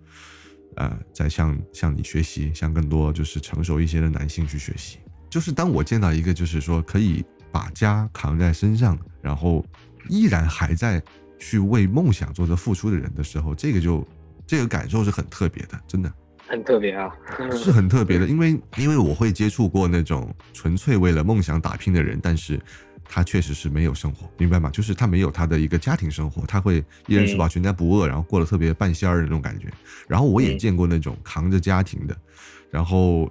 呃再向向你学习，向更多就是成熟一些的男性去学习。就是当我见到一个就是说可以把家扛在身上，然后依然还在去为梦想做着付出的人的时候，这个就这个感受是很特别的，真的。很特别啊，是很特别的，因为因为我会接触过那种纯粹为了梦想打拼的人，但是他确实是没有生活，明白吗？就是他没有他的一个家庭生活，他会一人吃饱全家不饿，然后过得特别半仙儿的那种感觉。然后我也嗯见过那种扛着家庭的，然后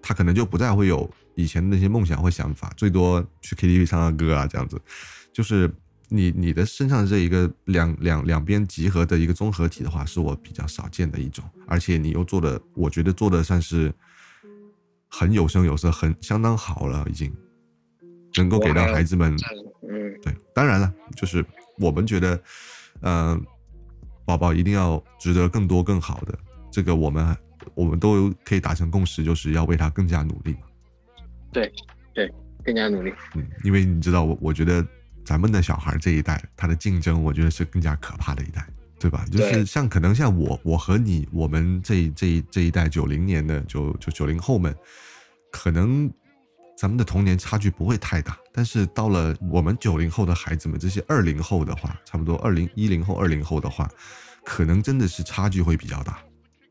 他可能就不再会有以前的那些梦想或想法，最多去 KTV 唱唱歌啊这样子，就是。你你的身上这一个两两两边集合的一个综合体的话，是我比较少见的一种，而且你又做的，我觉得做的算是很有声有色，很相当好了，已经能够给到孩子们。嗯，对，当然了，就是我们觉得，嗯、宝宝一定要值得更多更好的，这个我们我们都可以达成共识，就是要为他更加努力嘛。对对，更加努力。嗯，因为你知道，我我觉得咱们的小孩这一代，他的竞争，我觉得是更加可怕的一代，对吧？就是像可能像我，我和你，我们这这这一代九零年的九就九零后们，可能咱们的童年差距不会太大，但是到了我们九零后的孩子们，这些二零后的话，差不多二零一零后、二零后的话，可能真的是差距会比较大。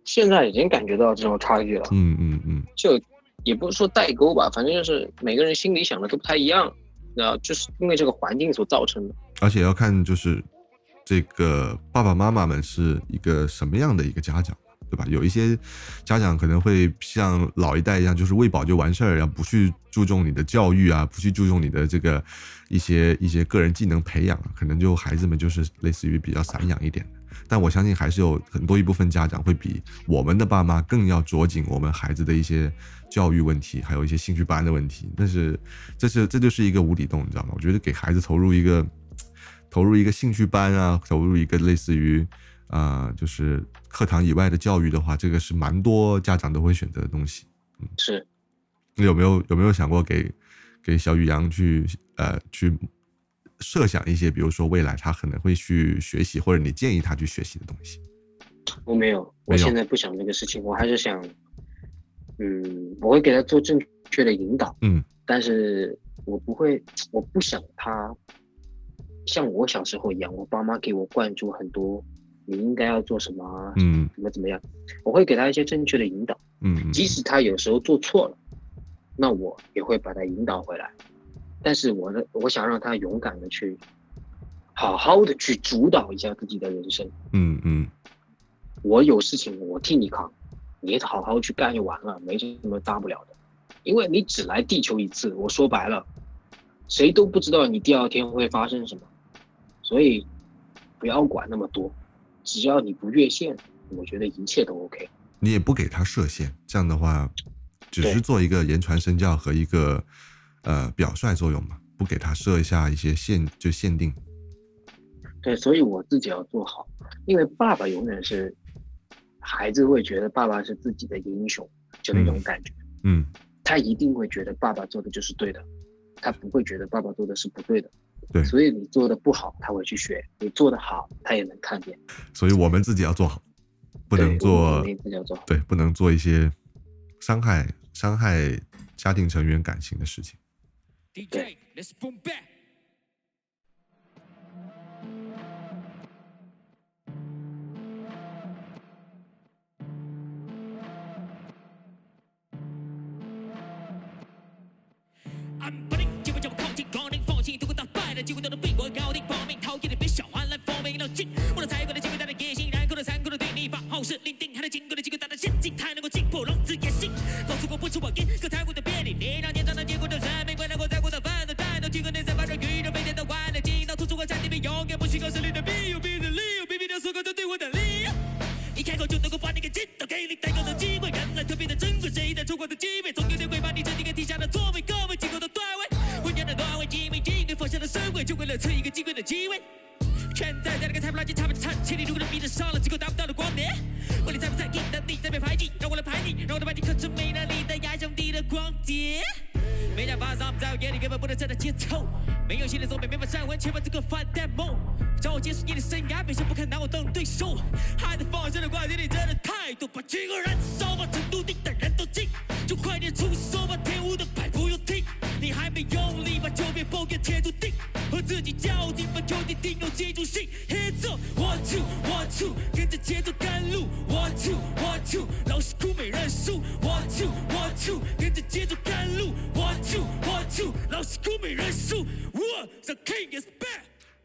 现在已经感觉到这种差距了，嗯嗯嗯，就也不是说代沟吧，反正就是每个人心里想的都不太一样，然后就是因为这个环境所造成的。而且要看就是这个爸爸妈妈们是一个什么样的一个家长，对吧？有一些家长可能会像老一代一样，就是喂饱就完事儿，然后不去注重你的教育啊，不去注重你的这个一些一些个人技能培养，可能就孩子们就是类似于比较散养一点的。但我相信还是有很多一部分家长会比我们的爸妈更要着紧我们孩子的一些教育问题，还有一些兴趣班的问题。但是这是这就是一个无底洞，你知道吗？我觉得给孩子投入一个投入一个兴趣班啊，投入一个类似于啊、呃就是课堂以外的教育的话，这个是蛮多家长都会选择的东西。嗯是，你有没有有没有想过给给小宇阳去呃去设想一些，比如说未来他可能会去学习，或者你建议他去学习的东西？我没有，没有我现在不想这个事情，我还是想，嗯，我会给他做正确的引导，嗯。但是我不会，我不想他像我小时候一样，我爸妈给我灌输很多你应该要做什么啊，嗯。怎么怎么样，我会给他一些正确的引导，嗯。嗯。即使他有时候做错了，那我也会把他引导回来。但是我的，我想让他勇敢的去，好好的去主导一下自己的人生。嗯嗯。我有事情我替你扛，你好好去干就完了，没什么大不了的。因为你只来地球一次，我说白了，谁都不知道你第二天会发生什么，所以不要管那么多，只要你不越线，我觉得一切都 OK。你也不给他设限，这样的话，只是做一个言传身教和一个呃表率作用嘛，不给他设一下一些限就限定。对，所以我自己要做好，因为爸爸永远是孩子会觉得爸爸是自己的英雄，就那种感觉。嗯他一定会觉得爸爸做的就是对的，他不会觉得爸爸做的是不对的。对所以你做的不好，他会去学；你做的好，他也能看见。所以我们自己要做好，不能做自己要做好。对，不能做一些伤害伤害家庭成员感情的事情。DJ, I'm putting 机会叫我靠近，光临放弃，如果打败了机会都能被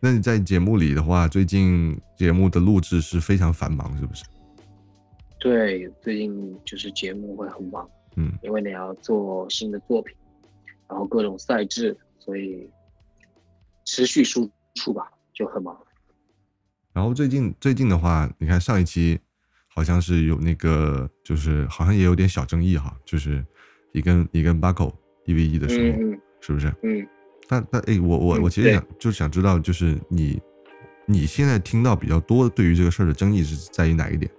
那你在节目里的话，最近节目的录制是非常繁忙，是不是？对，最近就是节目会很忙，嗯，因为你要做新的作品，然后各种赛制，所以持续输出吧，就很忙。然后最近最近的话，你看上一期好像是有那个，就是好像也有点小争议哈，就是你跟你跟巴口一 v 一的时候，是不是？嗯，但但哎，我我嗯我其实对想就是想知道，就是你你现在听到比较多对于这个事儿的争议是在于哪一点？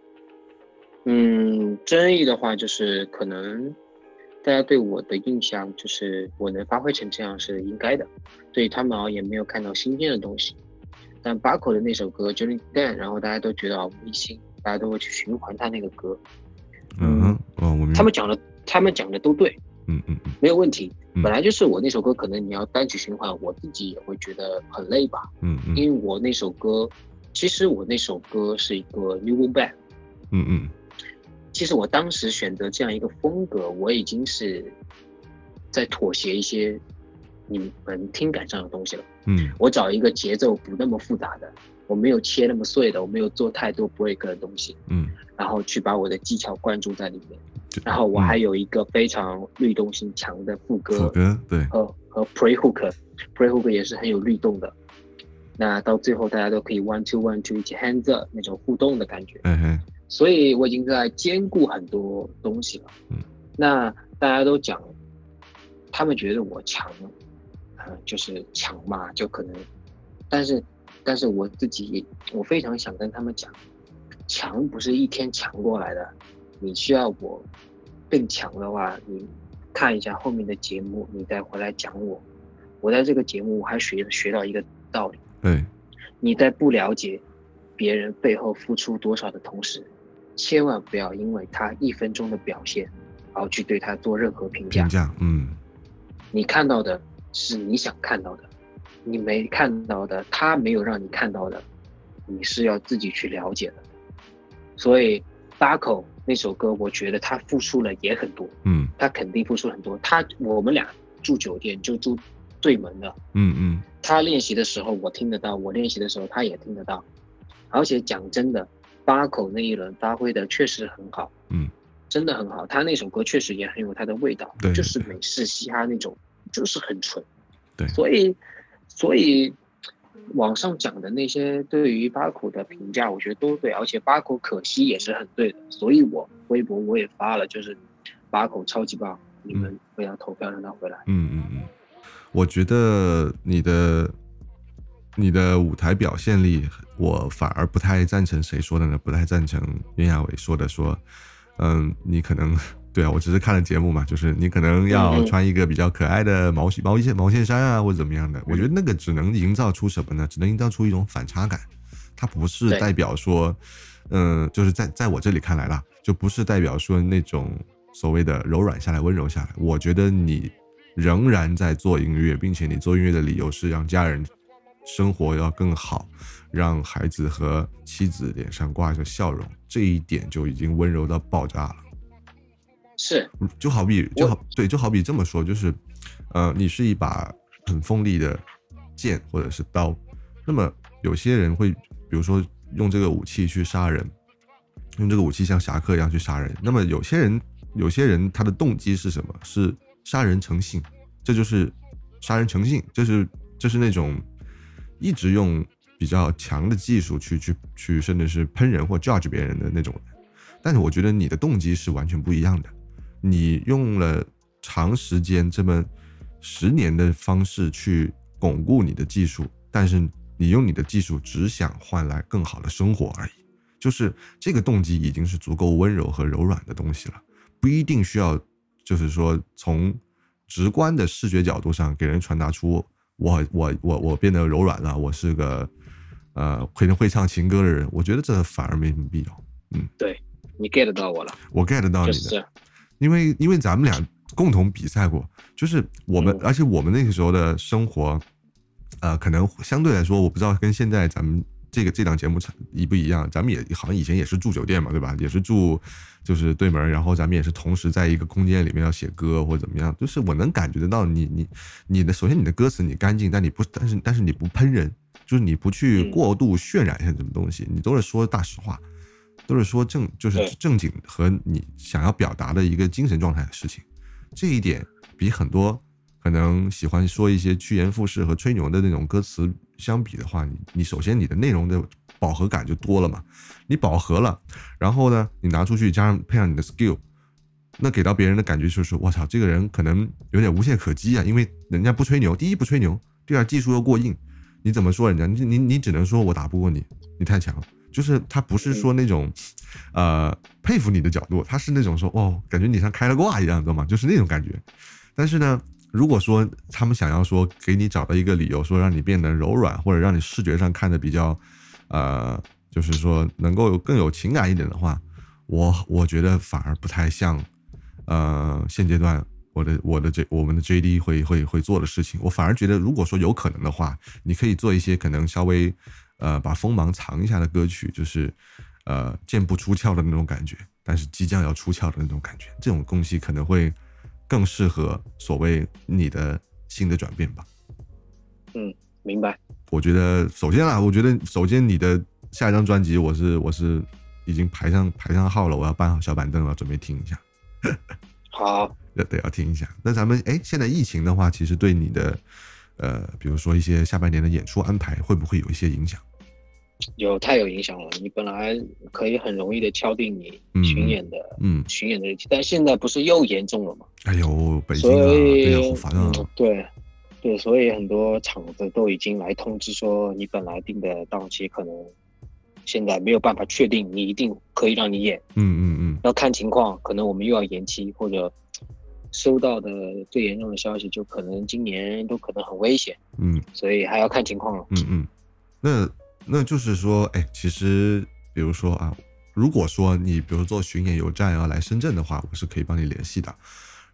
嗯，争议的话就是可能大家对我的印象就是我能发挥成这样是应该的，对他们而言没有看到新鲜的东西。但巴口的那首歌《j o l y Dan》，然后大家都觉得耳目一新，大家都会去循环他那个歌。嗯哼，哦，我明白。他们讲的，他们讲的都对，嗯嗯嗯没有问题。嗯本来就是我那首歌，可能你要单曲循环，我自己也会觉得很累吧。嗯嗯因为我那首歌，其实我那首歌是一个 new band。嗯嗯其实我当时选择这样一个风格，我已经是在妥协一些你们听感上的东西了。嗯我找一个节奏不那么复杂的，我没有切那么碎的，我没有做太多 break 的东西，嗯，然后去把我的技巧灌注在里面。然后我嗯还有一个非常律动性强的副歌，副歌对，和和 pre hook，pre hook 也是很有律动的。那到最后大家都可以 one two one two 一起 hands up 那种互动的感觉。哎嘿，所以我已经在兼顾很多东西了。嗯，那大家都讲，他们觉得我强，呃，就是强嘛，就可能，但是，但是我自己，我非常想跟他们讲，强不是一天强过来的，你需要我更强的话，你看一下后面的节目，你再回来讲我。我在这个节目我还学学到一个道理。对，你在不了解别人背后付出多少的同时，千万不要因为他一分钟的表现，然后去对他做任何评价评。价，嗯你看到的是你想看到的，你没看到的，他没有让你看到的，你是要自己去了解的。所以八口那首歌，我觉得他付出了也很多，嗯他肯定付出很多。他我们俩住酒店就住对门的，嗯嗯他练习的时候我听得到，我练习的时候他也听得到。而且讲真的，八口那一轮发挥的确实很好，嗯，真的很好。他那首歌确实也很有他的味道，对就是美式嘻哈那种，就是很纯。对所以，所以网上讲的那些对于八口的评价，我觉得都对，而且八口可惜也是很对的。所以我微博我也发了，就是八口超级棒，你们不要投票让他回来。嗯嗯嗯，我觉得你的你的舞台表现力，我反而不太赞成谁说的呢？不太赞成袁娅维说的，说，嗯，你可能对啊，我只是看了节目嘛，就是你可能要穿一个比较可爱的毛毛线毛线衫啊，或者怎么样的。我觉得那个只能营造出什么呢？只能营造出一种反差感，它不是代表说，嗯，就是在在我这里看来啦，就不是代表说那种所谓的柔软下来、温柔下来。我觉得你仍然在做音乐，并且你做音乐的理由是让家人生活要更好，让孩子和妻子脸上挂着笑容，这一点就已经温柔到爆炸了。是，就好比就好对，就好比这么说，就是，呃，你是一把很锋利的剑或者是刀，那么有些人会，比如说用这个武器去杀人，用这个武器像侠客一样去杀人。那么有些人，有些人他的动机是什么？是杀人成性，这就是杀人成性，就是就是那种一直用比较强的技术去去去，甚至是喷人或 judge 别人的那种人。但是我觉得你的动机是完全不一样的。你用了长时间这么十年的方式去巩固你的技术，但是你用你的技术只想换来更好的生活而已，就是这个动机已经是足够温柔和柔软的东西了，不一定需要，就是说从直观的视觉角度上给人传达出我我我我变得柔软了，我是个呃会会唱情歌的人，我觉得这反而没什么必要。嗯对你 get 到我了，我 get 到你的。因为因为咱们俩共同比赛过，就是我们，嗯。而且我们那个时候的生活，呃，可能相对来说，我不知道跟现在咱们这个这档节目一不一样，咱们也好像以前也是住酒店嘛，对吧？也是住就是对门，然后咱们也是同时在一个空间里面要写歌或者怎么样，就是我能感觉得到你你你的首先你的歌词你干净，但你不但是但是你不喷人，就是你不去嗯。过度渲染一些什么东西，你都是说大实话，都是说正就是正经和你想要表达的一个精神状态的事情，这一点比很多可能喜欢说一些趋炎附势和吹牛的那种歌词相比的话，你你首先你的内容的饱和感就多了嘛，你饱和了，然后呢，你拿出去加上配上你的 skill，那给到别人的感觉就是，我操，这个人可能有点无懈可击啊，因为人家不吹牛，第一不吹牛，第二技术又过硬，你怎么说人家？你你你只能说我打不过你，你太强。就是他不是说那种，呃，佩服你的角度，他是那种说，哦，感觉你像开了挂一样，知道吗？就是那种感觉。但是呢，如果说他们想要说给你找到一个理由，说让你变得柔软，或者让你视觉上看的比较，呃，就是说能够更有情感一点的话，我我觉得反而不太像，呃，现阶段我的我的这我们的 JD 会会会做的事情。我反而觉得，如果说有可能的话，你可以做一些可能稍微，呃，把锋芒藏一下的歌曲，就是，呃，剑不出鞘的那种感觉，但是即将要出鞘的那种感觉，这种东西可能会更适合所谓你的新的转变吧。嗯明白。我觉得首先啊，我觉得首先你的下一张专辑，我是我是已经排上排上号了，我要搬好小板凳了，准备听一下，好，得得要听一下。那咱们哎，现在疫情的话，其实对你的呃，比如说一些下半年的演出安排，会不会有一些影响？有太有影响了。你本来可以很容易的敲定你嗯巡演的、嗯，巡演的日期，但现在不是又严重了吗？哎呦，北京啊，所以对呀，好烦啊。嗯，对对，所以很多厂子都已经来通知说，你本来定的档期可能现在没有办法确定，你一定可以让你演，嗯嗯嗯，要看情况，可能我们又要延期，或者收到的最严重的消息，就可能今年都可能很危险，嗯所以还要看情况了。嗯嗯，那那就是说，哎，其实比如说啊，如果说你比如做巡演有站要来深圳的话，我是可以帮你联系的。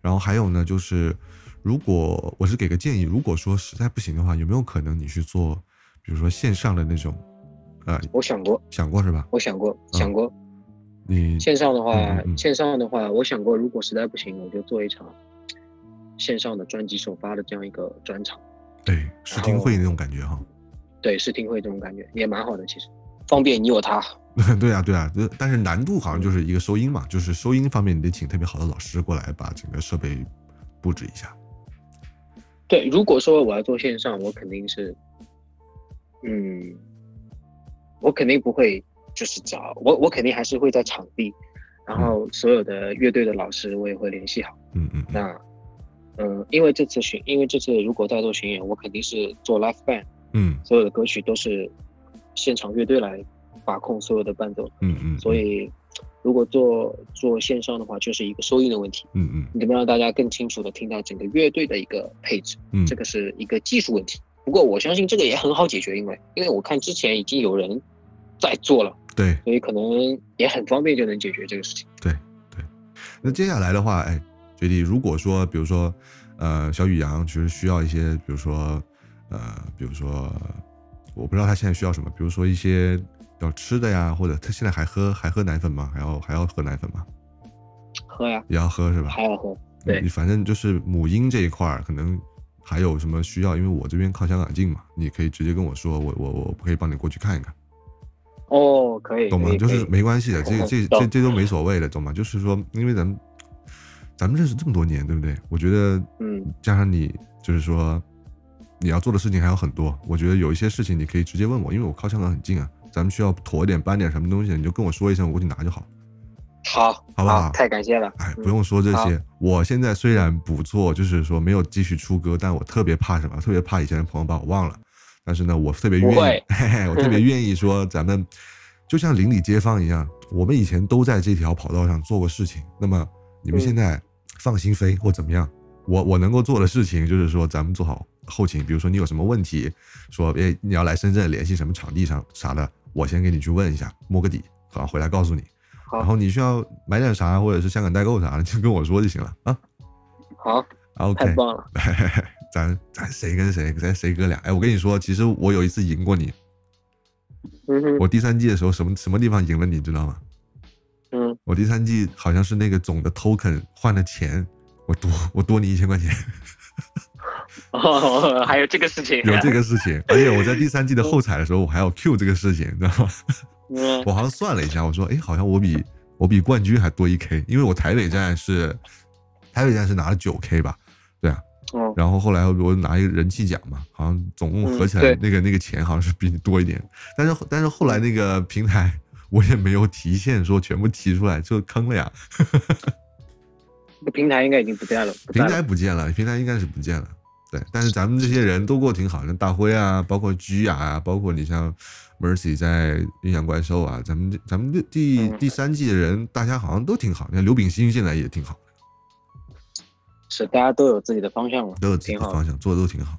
然后还有呢，就是如果我是给个建议，如果说实在不行的话，有没有可能你去做，比如说线上的那种，呃，我想过，想过是吧？我想过，嗯想过。你线上的话，嗯嗯嗯线上的话，我想过，如果实在不行，我就做一场线上的专辑首发的这样一个专场。对试听会那种感觉哈。对，试听会这种感觉也蛮好的，其实方便你我他。对啊，对啊，这但是难度好像就是一个收音嘛，就是收音方面你得请特别好的老师过来把整个设备布置一下。对，如果说我要做线上，我肯定是，嗯，我肯定不会就是找我，我肯定还是会在场地，然后所有的乐队的老师我也会联系好。嗯嗯嗯那，嗯，因为这次巡，因为这次如果在做巡演，我肯定是做 live band，嗯所有的歌曲都是现场乐队来把控所有的伴奏，嗯嗯，所以如果做做线上的话，就是一个收音的问题。嗯嗯你怎么让大家更清楚的听到整个乐队的一个配置？嗯，这个是一个技术问题。不过我相信这个也很好解决，因为因为我看之前已经有人在做了，对所以可能也很方便就能解决这个事情。对对。那接下来的话，哎，决定如果说，比如说，呃，小雨阳其实需要一些，比如说，呃，比如说，我不知道他现在需要什么，比如说一些要吃的呀，或者他现在还喝还喝奶粉吗？还要还要喝奶粉吗？喝呀，也要喝是吧？还要喝。对你反正就是母婴这一块儿，可能还有什么需要，因为我这边靠香港近嘛，你可以直接跟我说，我我我可以帮你过去看一看，哦，可以，懂吗就是没关系的，这这这这都没所谓的，懂吗？就是说，因为咱们咱们认识这么多年，对不对？我觉得，嗯，加上你，就是说你要做的事情还有很多，我觉得有一些事情你可以直接问我，因为我靠香港很近啊，咱们需要妥一点搬点什么东西，你就跟我说一声，我过去拿就好。好，好不好太感谢了。哎，嗯不用说这好些。我现在虽然不做，就是说没有继续出歌，但我特别怕什么？特别怕以前的朋友把我忘了。但是呢，我特别愿意，嘿嘿，我特别愿意说，咱们就像邻里街坊一样，我们以前都在这条跑道上做过事情。那么你们嗯现在放心飞或怎么样？我我能够做的事情就是说，咱们做好后勤。比如说你有什么问题，说哎你要来深圳联系什么场地上啥的，我先给你去问一下，摸个底，好回来告诉你。好然后你需要买点啥，或者是香港代购啥的，就跟我说就行了啊。好，OK，太棒了。咱咱谁跟谁，咱谁哥俩？哎，我跟你说，其实我有一次赢过你，嗯哼，我第三季的时候什么什么地方赢了你，知道吗？嗯，我第三季好像是那个总的 token 换了钱，我多我多你一千块钱，哦，还有这个事情，有这个事情。而且我在第三季的后采的时候，我还要 Q 这个事情，你知道吗？嗯我好像算了一下，我说，哎，好像我比我比冠军还多一 k，因为我台北站是台北站是拿了九 k 吧，对啊，哦，然后后来我拿一个人气奖嘛，好像总共合起来那个、那个钱好像是比你多一点，但是但是后来那个平台我也没有提现说全部提出来，就坑了呀，这 个平台应该已经不在了，平台不见了，平台应该是不见了。对，但是咱们这些人都过得挺好，像大辉啊，包括居雅啊，包括你像 Mercy 在阴阳怪兽啊，咱们这咱们这第、嗯第三季的人，大家好像都挺好。你看刘炳新现在也挺好，是大家都有自己的方向了，都有自己的方向，做的都挺好。